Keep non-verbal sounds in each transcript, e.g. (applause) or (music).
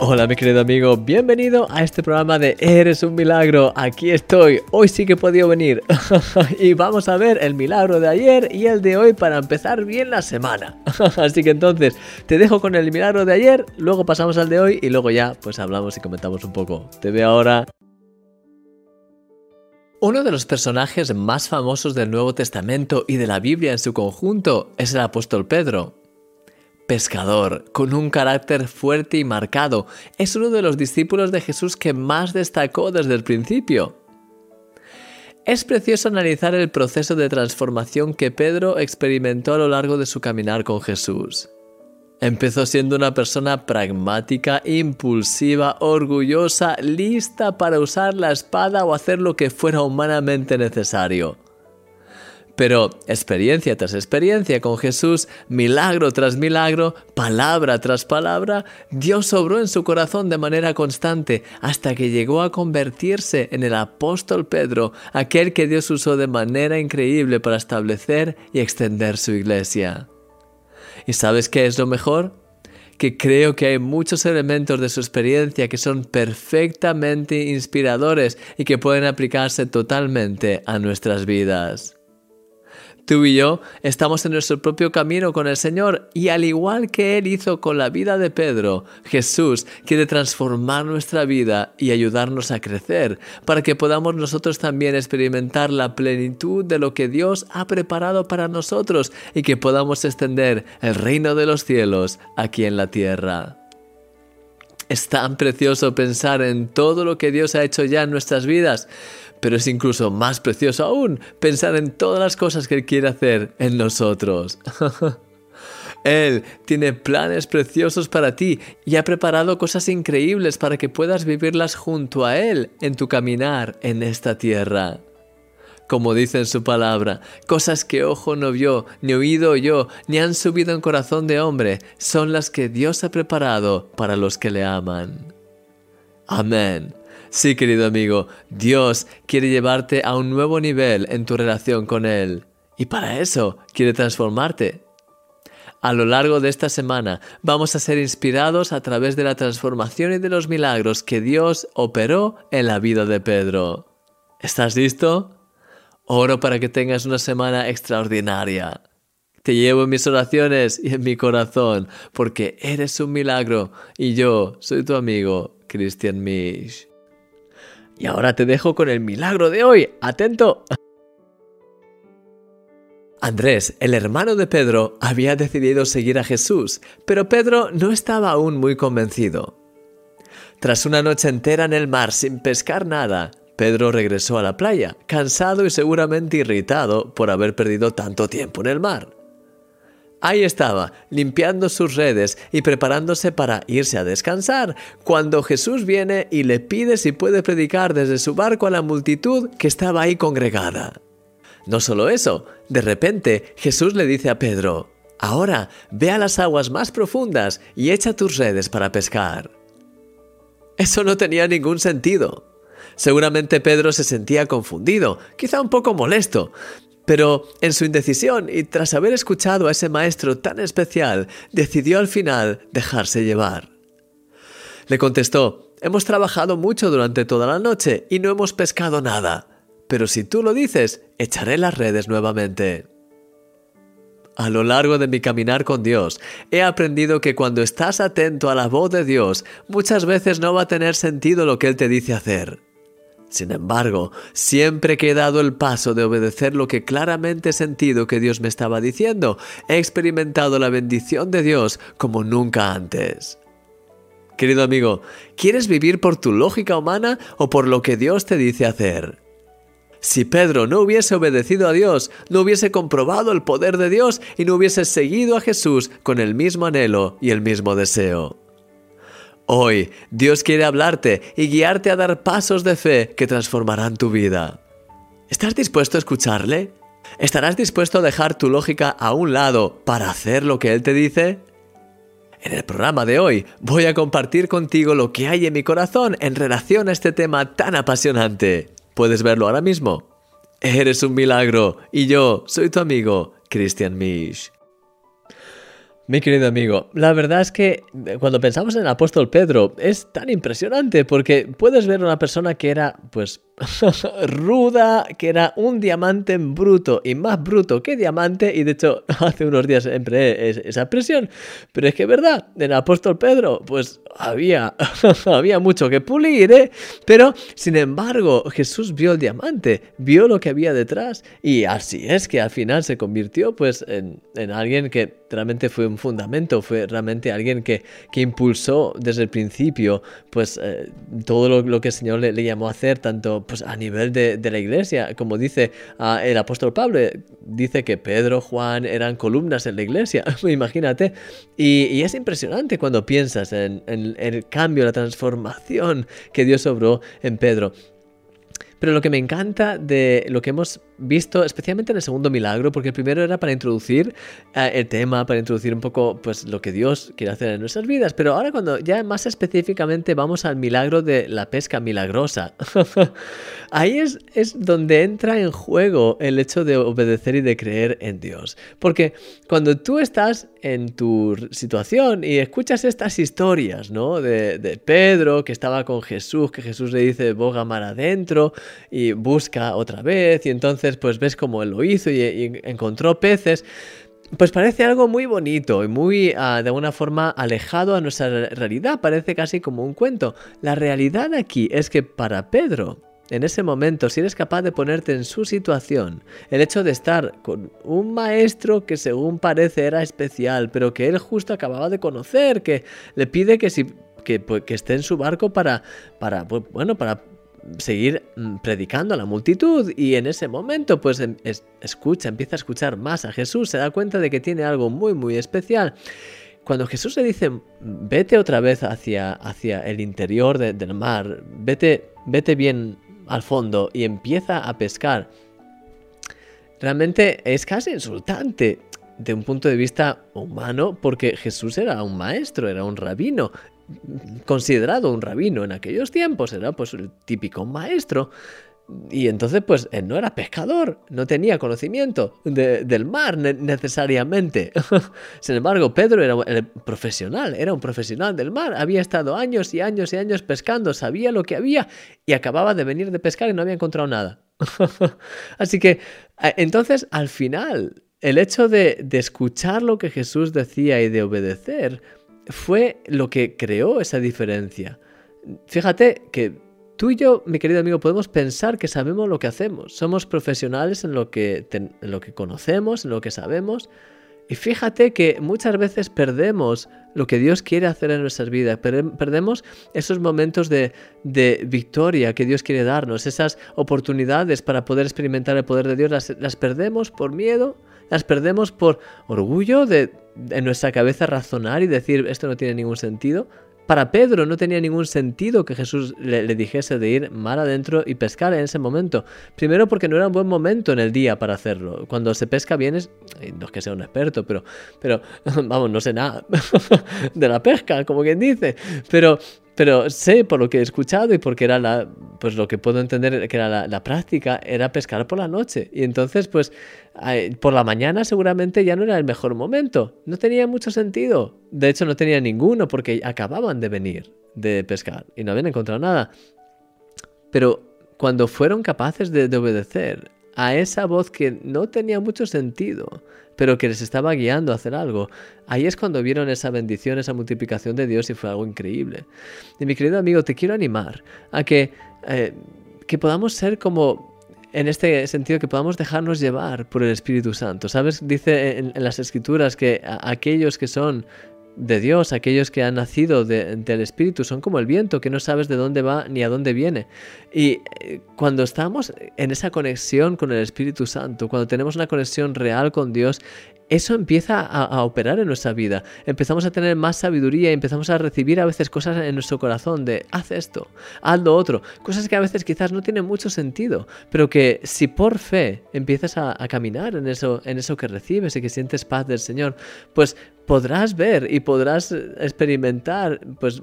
Hola mi querido amigo, bienvenido a este programa de Eres un milagro. Aquí estoy, hoy sí que he podido venir. (laughs) y vamos a ver el milagro de ayer y el de hoy para empezar bien la semana. (laughs) Así que entonces te dejo con el milagro de ayer, luego pasamos al de hoy y luego ya pues hablamos y comentamos un poco. Te veo ahora. Uno de los personajes más famosos del Nuevo Testamento y de la Biblia en su conjunto es el apóstol Pedro pescador, con un carácter fuerte y marcado. Es uno de los discípulos de Jesús que más destacó desde el principio. Es precioso analizar el proceso de transformación que Pedro experimentó a lo largo de su caminar con Jesús. Empezó siendo una persona pragmática, impulsiva, orgullosa, lista para usar la espada o hacer lo que fuera humanamente necesario. Pero experiencia tras experiencia con Jesús, milagro tras milagro, palabra tras palabra, Dios obró en su corazón de manera constante hasta que llegó a convertirse en el apóstol Pedro, aquel que Dios usó de manera increíble para establecer y extender su iglesia. ¿Y sabes qué es lo mejor? que creo que hay muchos elementos de su experiencia que son perfectamente inspiradores y que pueden aplicarse totalmente a nuestras vidas. Tú y yo estamos en nuestro propio camino con el Señor y al igual que Él hizo con la vida de Pedro, Jesús quiere transformar nuestra vida y ayudarnos a crecer para que podamos nosotros también experimentar la plenitud de lo que Dios ha preparado para nosotros y que podamos extender el reino de los cielos aquí en la tierra. Es tan precioso pensar en todo lo que Dios ha hecho ya en nuestras vidas, pero es incluso más precioso aún pensar en todas las cosas que Él quiere hacer en nosotros. (laughs) Él tiene planes preciosos para ti y ha preparado cosas increíbles para que puedas vivirlas junto a Él en tu caminar en esta tierra. Como dice en su palabra, cosas que ojo no vio, ni oído yo, ni han subido en corazón de hombre, son las que Dios ha preparado para los que le aman. Amén. Sí, querido amigo, Dios quiere llevarte a un nuevo nivel en tu relación con Él. Y para eso quiere transformarte. A lo largo de esta semana vamos a ser inspirados a través de la transformación y de los milagros que Dios operó en la vida de Pedro. ¿Estás listo? Oro para que tengas una semana extraordinaria. Te llevo en mis oraciones y en mi corazón, porque eres un milagro y yo soy tu amigo, Christian Misch. Y ahora te dejo con el milagro de hoy. Atento. Andrés, el hermano de Pedro, había decidido seguir a Jesús, pero Pedro no estaba aún muy convencido. Tras una noche entera en el mar sin pescar nada, Pedro regresó a la playa, cansado y seguramente irritado por haber perdido tanto tiempo en el mar. Ahí estaba, limpiando sus redes y preparándose para irse a descansar, cuando Jesús viene y le pide si puede predicar desde su barco a la multitud que estaba ahí congregada. No solo eso, de repente Jesús le dice a Pedro, Ahora ve a las aguas más profundas y echa tus redes para pescar. Eso no tenía ningún sentido. Seguramente Pedro se sentía confundido, quizá un poco molesto, pero en su indecisión y tras haber escuchado a ese maestro tan especial, decidió al final dejarse llevar. Le contestó, hemos trabajado mucho durante toda la noche y no hemos pescado nada, pero si tú lo dices, echaré las redes nuevamente. A lo largo de mi caminar con Dios, he aprendido que cuando estás atento a la voz de Dios, muchas veces no va a tener sentido lo que Él te dice hacer. Sin embargo, siempre que he dado el paso de obedecer lo que claramente he sentido que Dios me estaba diciendo, he experimentado la bendición de Dios como nunca antes. Querido amigo, ¿quieres vivir por tu lógica humana o por lo que Dios te dice hacer? Si Pedro no hubiese obedecido a Dios, no hubiese comprobado el poder de Dios y no hubiese seguido a Jesús con el mismo anhelo y el mismo deseo. Hoy Dios quiere hablarte y guiarte a dar pasos de fe que transformarán tu vida. ¿Estás dispuesto a escucharle? ¿Estarás dispuesto a dejar tu lógica a un lado para hacer lo que Él te dice? En el programa de hoy voy a compartir contigo lo que hay en mi corazón en relación a este tema tan apasionante. ¿Puedes verlo ahora mismo? Eres un milagro y yo soy tu amigo, Christian Misch. Mi querido amigo, la verdad es que eh, cuando pensamos en el apóstol Pedro es tan impresionante porque puedes ver una persona que era pues (laughs) ruda, que era un diamante bruto y más bruto que diamante y de hecho (laughs) hace unos días empleé esa expresión, pero es que verdad, en apóstol Pedro pues había, (laughs) había mucho que pulir, ¿eh? pero sin embargo Jesús vio el diamante, vio lo que había detrás y así es que al final se convirtió pues en, en alguien que realmente fue un fundamento, fue realmente alguien que, que impulsó desde el principio pues eh, todo lo, lo, que el Señor le, le, llamó a hacer, tanto pues a nivel de, de la iglesia, como dice uh, el apóstol Pablo, dice que Pedro, Juan eran columnas en la iglesia, (laughs) imagínate, y, es impresionante cuando piensas en, en el cambio, la transformación que Dios obró en Pedro. Pero lo que me encanta de lo que hemos visto, especialmente en el segundo milagro, porque el primero era para introducir eh, el tema, para introducir un poco pues lo que Dios quiere hacer en nuestras vidas. Pero ahora cuando ya más específicamente vamos al milagro de la pesca milagrosa, (laughs) ahí es, es donde entra en juego el hecho de obedecer y de creer en Dios. Porque cuando tú estás en tu situación y escuchas estas historias, ¿no? De, Pedro que estaba con Jesús, que Jesús le dice boga mar adentro y busca otra vez y entonces pues ves cómo él lo hizo y, encontró peces. Pues parece algo muy bonito y muy uh, de alguna forma alejado a nuestra realidad, parece casi como un cuento. La realidad aquí es que para Pedro, en ese momento, si eres capaz de ponerte en su situación, el hecho de estar con un maestro que según parece era especial, pero que él justo acababa de conocer, que le pide que si que, pues, que esté en su barco para, para, bueno, para seguir mm, predicando a la multitud y en ese momento pues em, escucha, empieza a escuchar más a Jesús, se da cuenta de que tiene algo muy muy especial. Cuando Jesús le dice, vete otra vez hacia, hacia el interior del mar, vete, vete bien al fondo y empieza a pescar, realmente es casi insultante de un punto de vista humano porque Jesús era un maestro, era un rabino, considerado un rabino en aquellos tiempos, era pues el típico maestro. Y entonces, pues, él no era pescador, no tenía conocimiento del mar necesariamente. (laughs) Sin embargo, Pedro era el profesional, era un profesional del mar. Había estado años y años y años pescando, sabía lo que había y acababa de venir de pescar y no había encontrado nada. (laughs) Así que, entonces, al final, el hecho de, de escuchar lo que Jesús decía y de obedecer, fue lo que creó esa diferencia. Fíjate que tú y yo, mi querido amigo, podemos pensar que sabemos lo que hacemos. Somos profesionales en lo que, lo que conocemos, en lo que sabemos. Y fíjate que muchas veces perdemos lo que Dios quiere hacer en nuestras vidas, perdemos esos momentos de, de, victoria que Dios quiere darnos, esas oportunidades para poder experimentar el poder de Dios, las, las perdemos por miedo, las perdemos por orgullo de en nuestra cabeza razonar y decir esto no tiene ningún sentido. Para Pedro no tenía ningún sentido que Jesús le, dijese de ir mar adentro y pescar en ese momento. Primero porque no era un buen momento en el día para hacerlo. Cuando se pesca bien es... No es que sea un experto, pero... Pero, (laughs) vamos, no sé nada (laughs) de la pesca, como quien dice. Pero pero sé por lo que he escuchado y porque era la, pues lo que puedo entender que era la, práctica, era pescar por la noche. Y entonces, pues, por la mañana seguramente ya no era el mejor momento. No tenía mucho sentido. De hecho, no tenía ninguno porque acababan de venir de pescar y no habían encontrado nada. Pero cuando fueron capaces de obedecer a esa voz que no tenía mucho sentido, pero que les estaba guiando a hacer algo. Ahí es cuando vieron esa bendición, esa multiplicación de Dios y fue algo increíble. Y mi querido amigo, te quiero animar a que, eh, que podamos ser como en este sentido que podamos dejarnos llevar por el Espíritu Santo. ¿Sabes? Dice en, las Escrituras que aquellos que son de Dios, aquellos que han nacido del Espíritu, son como el viento, que no sabes de dónde va ni a dónde viene. Y eh, cuando estamos en esa conexión con el Espíritu Santo, cuando tenemos una conexión real con Dios, eso empieza a, operar en nuestra vida. Empezamos a tener más sabiduría y empezamos a recibir a veces cosas en nuestro corazón de haz esto, haz lo otro. Cosas que a veces quizás no tienen mucho sentido, pero que si por fe empiezas a, caminar en eso, en eso que recibes y que sientes paz del Señor, pues podrás ver y podrás experimentar pues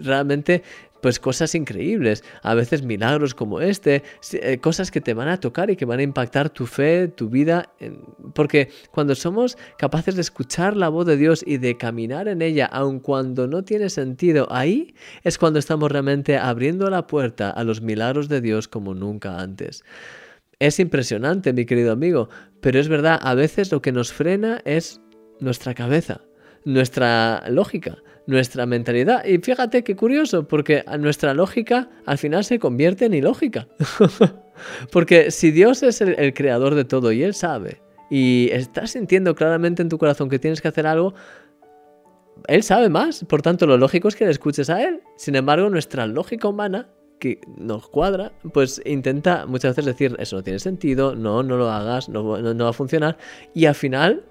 realmente pues cosas increíbles, a veces milagros como este, eh, cosas que te van a tocar y que van a impactar tu fe, tu vida, porque cuando somos capaces de escuchar la voz de Dios y de caminar en ella, aun cuando no tiene sentido, ahí es cuando estamos realmente abriendo la puerta a los milagros de Dios como nunca antes. Es impresionante, mi querido amigo, pero es verdad, a veces lo que nos frena es nuestra cabeza, nuestra lógica nuestra mentalidad. Y fíjate qué curioso, porque nuestra lógica al final se convierte en ilógica. (laughs) porque si Dios es el, creador de todo y Él sabe, y estás sintiendo claramente en tu corazón que tienes que hacer algo, Él sabe más, por tanto lo lógico es que le escuches a Él. Sin embargo, nuestra lógica humana que nos cuadra, pues intenta muchas veces decir, eso no tiene sentido, no, no lo hagas, no, no va a funcionar, y al final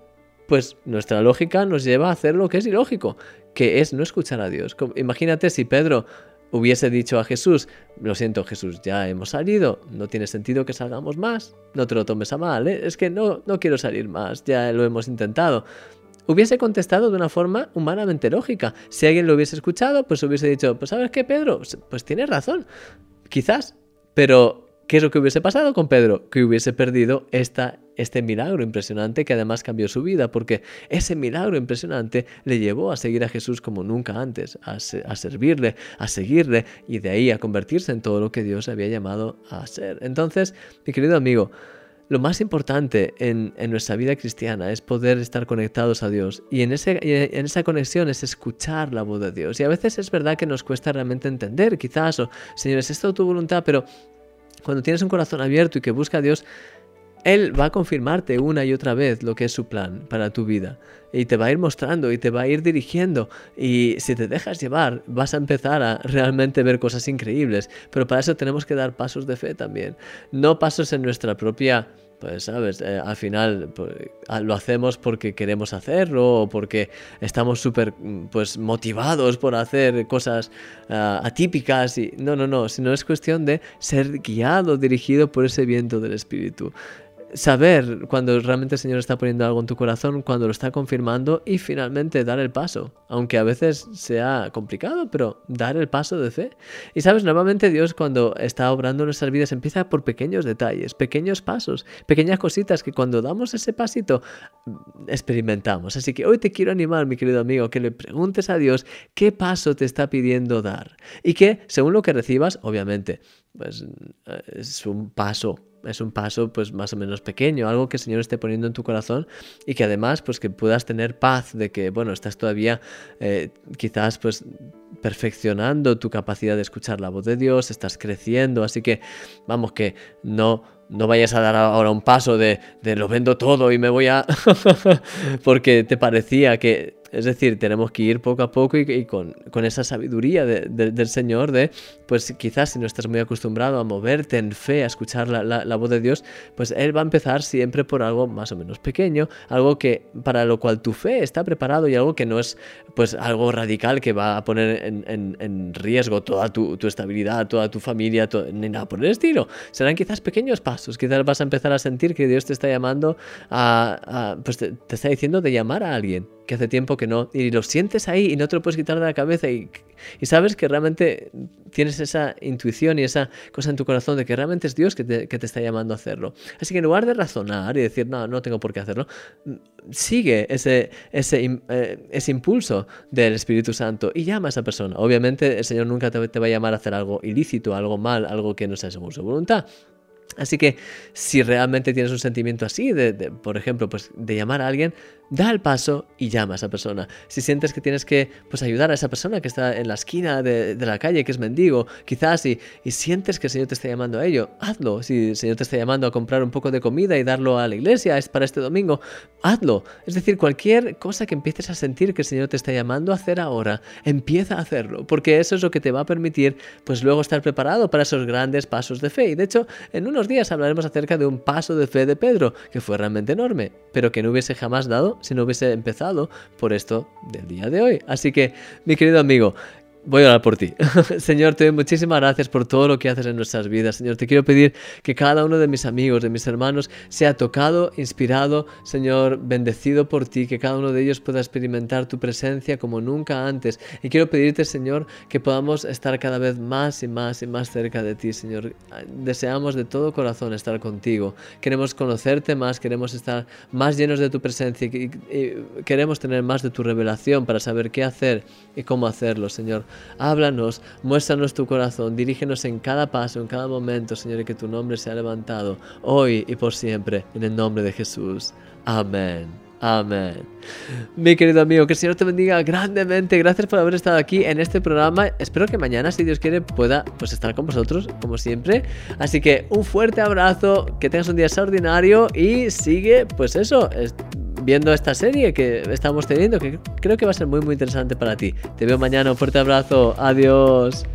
pues nuestra lógica nos lleva a hacer lo que es ilógico, que es no escuchar a Dios. Imagínate si Pedro hubiese dicho a Jesús, lo siento Jesús, ya hemos salido, no tiene sentido que salgamos más, no te lo tomes a mal, ¿eh? es que no, no quiero salir más, ya lo hemos intentado. Hubiese contestado de una forma humanamente lógica. Si alguien lo hubiese escuchado, pues hubiese dicho, pues sabes qué, Pedro, pues tienes razón, quizás, pero ¿qué es lo que hubiese pasado con Pedro? Que hubiese perdido esta este milagro impresionante que además cambió su vida, porque ese milagro impresionante le llevó a seguir a Jesús como nunca antes, a, servirle, a seguirle y de ahí a convertirse en todo lo que Dios había llamado a ser. Entonces, mi querido amigo, lo más importante en, nuestra vida cristiana es poder estar conectados a Dios y en, ese, en esa conexión es escuchar la voz de Dios. Y a veces es verdad que nos cuesta realmente entender, quizás, o Señor, es esto tu voluntad, pero cuando tienes un corazón abierto y que busca a Dios, él va a confirmarte una y otra vez lo que es su plan para tu vida. Y te va a ir mostrando y te va a ir dirigiendo. Y si te dejas llevar, vas a empezar a realmente ver cosas increíbles. Pero para eso tenemos que dar pasos de fe también. No pasos en nuestra propia pues sabes, eh, al final pues, lo hacemos porque queremos hacerlo o porque estamos súper pues motivados por hacer cosas ah, atípicas y no, no, no, sino es cuestión de ser guiado, dirigido por ese viento del espíritu saber cuando realmente el Señor está poniendo algo en tu corazón, cuando lo está confirmando y finalmente dar el paso, aunque a veces sea complicado, pero dar el paso de fe. Y sabes, normalmente Dios cuando está obrando nuestras vidas empieza por pequeños detalles, pequeños pasos, pequeñas cositas que cuando damos ese pasito experimentamos. Así que hoy te quiero animar, mi querido amigo, que le preguntes a Dios qué paso te está pidiendo dar y que según lo que recibas, obviamente, pues es un paso es un paso pues más o menos pequeño, algo que el Señor esté poniendo en tu corazón y que además pues que puedas tener paz de que bueno, estás todavía eh, quizás pues perfeccionando tu capacidad de escuchar la voz de Dios, estás creciendo, así que vamos que no no vayas a dar ahora un paso de, de lo vendo todo y me voy a... (laughs) porque te parecía que es decir, tenemos que ir poco a poco y, con, esa sabiduría del Señor de, pues quizás si no estás muy acostumbrado a moverte en fe, a escuchar la, voz de Dios, pues Él va a empezar siempre por algo más o menos pequeño, algo que para lo cual tu fe está preparado y algo que no es pues algo radical que va a poner en, riesgo toda tu, estabilidad, toda tu familia, ni nada por el estilo. Serán quizás pequeños pasos, quizás vas a empezar a sentir que Dios te está llamando a, pues te está diciendo de llamar a alguien que hace tiempo que no, y lo sientes ahí y no te lo puedes quitar de la cabeza y, y sabes que realmente tienes esa intuición y esa cosa en tu corazón de que realmente es Dios que te, que te, está llamando a hacerlo. Así que en lugar de razonar y decir, no, no tengo por qué hacerlo, sigue ese, ese, eh, ese impulso del Espíritu Santo y llama a esa persona. Obviamente el Señor nunca te, te va a llamar a hacer algo ilícito, algo mal, algo que no sea según su voluntad. Así que si realmente tienes un sentimiento así, de, por ejemplo, pues de llamar a alguien, da el paso y llama a esa persona. Si sientes que tienes que pues, ayudar a esa persona que está en la esquina de, la calle, que es mendigo, quizás, y, y, sientes que el Señor te está llamando a ello, hazlo. Si el Señor te está llamando a comprar un poco de comida y darlo a la iglesia, es para este domingo, hazlo. Es decir, cualquier cosa que empieces a sentir que el Señor te está llamando a hacer ahora, empieza a hacerlo, porque eso es lo que te va a permitir, pues luego estar preparado para esos grandes pasos de fe. Y de hecho, en unos días hablaremos acerca de un paso de fe de Pedro, que fue realmente enorme, pero que no hubiese jamás dado si no hubiese empezado por esto del día de hoy. Así que, mi querido amigo, Voy a orar por ti. (laughs) Señor, te doy muchísimas gracias por todo lo que haces en nuestras vidas. Señor, te quiero pedir que cada uno de mis amigos, de mis hermanos, sea tocado, inspirado, Señor, bendecido por ti, que cada uno de ellos pueda experimentar tu presencia como nunca antes. Y quiero pedirte, Señor, que podamos estar cada vez más y más y más cerca de ti, Señor. Deseamos de todo corazón estar contigo. Queremos conocerte más, queremos estar más llenos de tu presencia y, queremos tener más de tu revelación para saber qué hacer y cómo hacerlo, Señor. Háblanos, muéstranos tu corazón, dirígenos en cada paso, en cada momento, Señor, y que tu nombre sea levantado hoy y por siempre, en el nombre de Jesús. Amén. Amén. Mi querido amigo, que el Señor te bendiga grandemente. Gracias por haber estado aquí en este programa. Espero que mañana, si Dios quiere, pueda pues, estar con vosotros, como siempre. Así que un fuerte abrazo, que tengas un día extraordinario y sigue, pues eso, viendo esta serie que estamos teniendo, que creo que va a ser muy muy interesante para ti. Te veo mañana, un fuerte abrazo, adiós.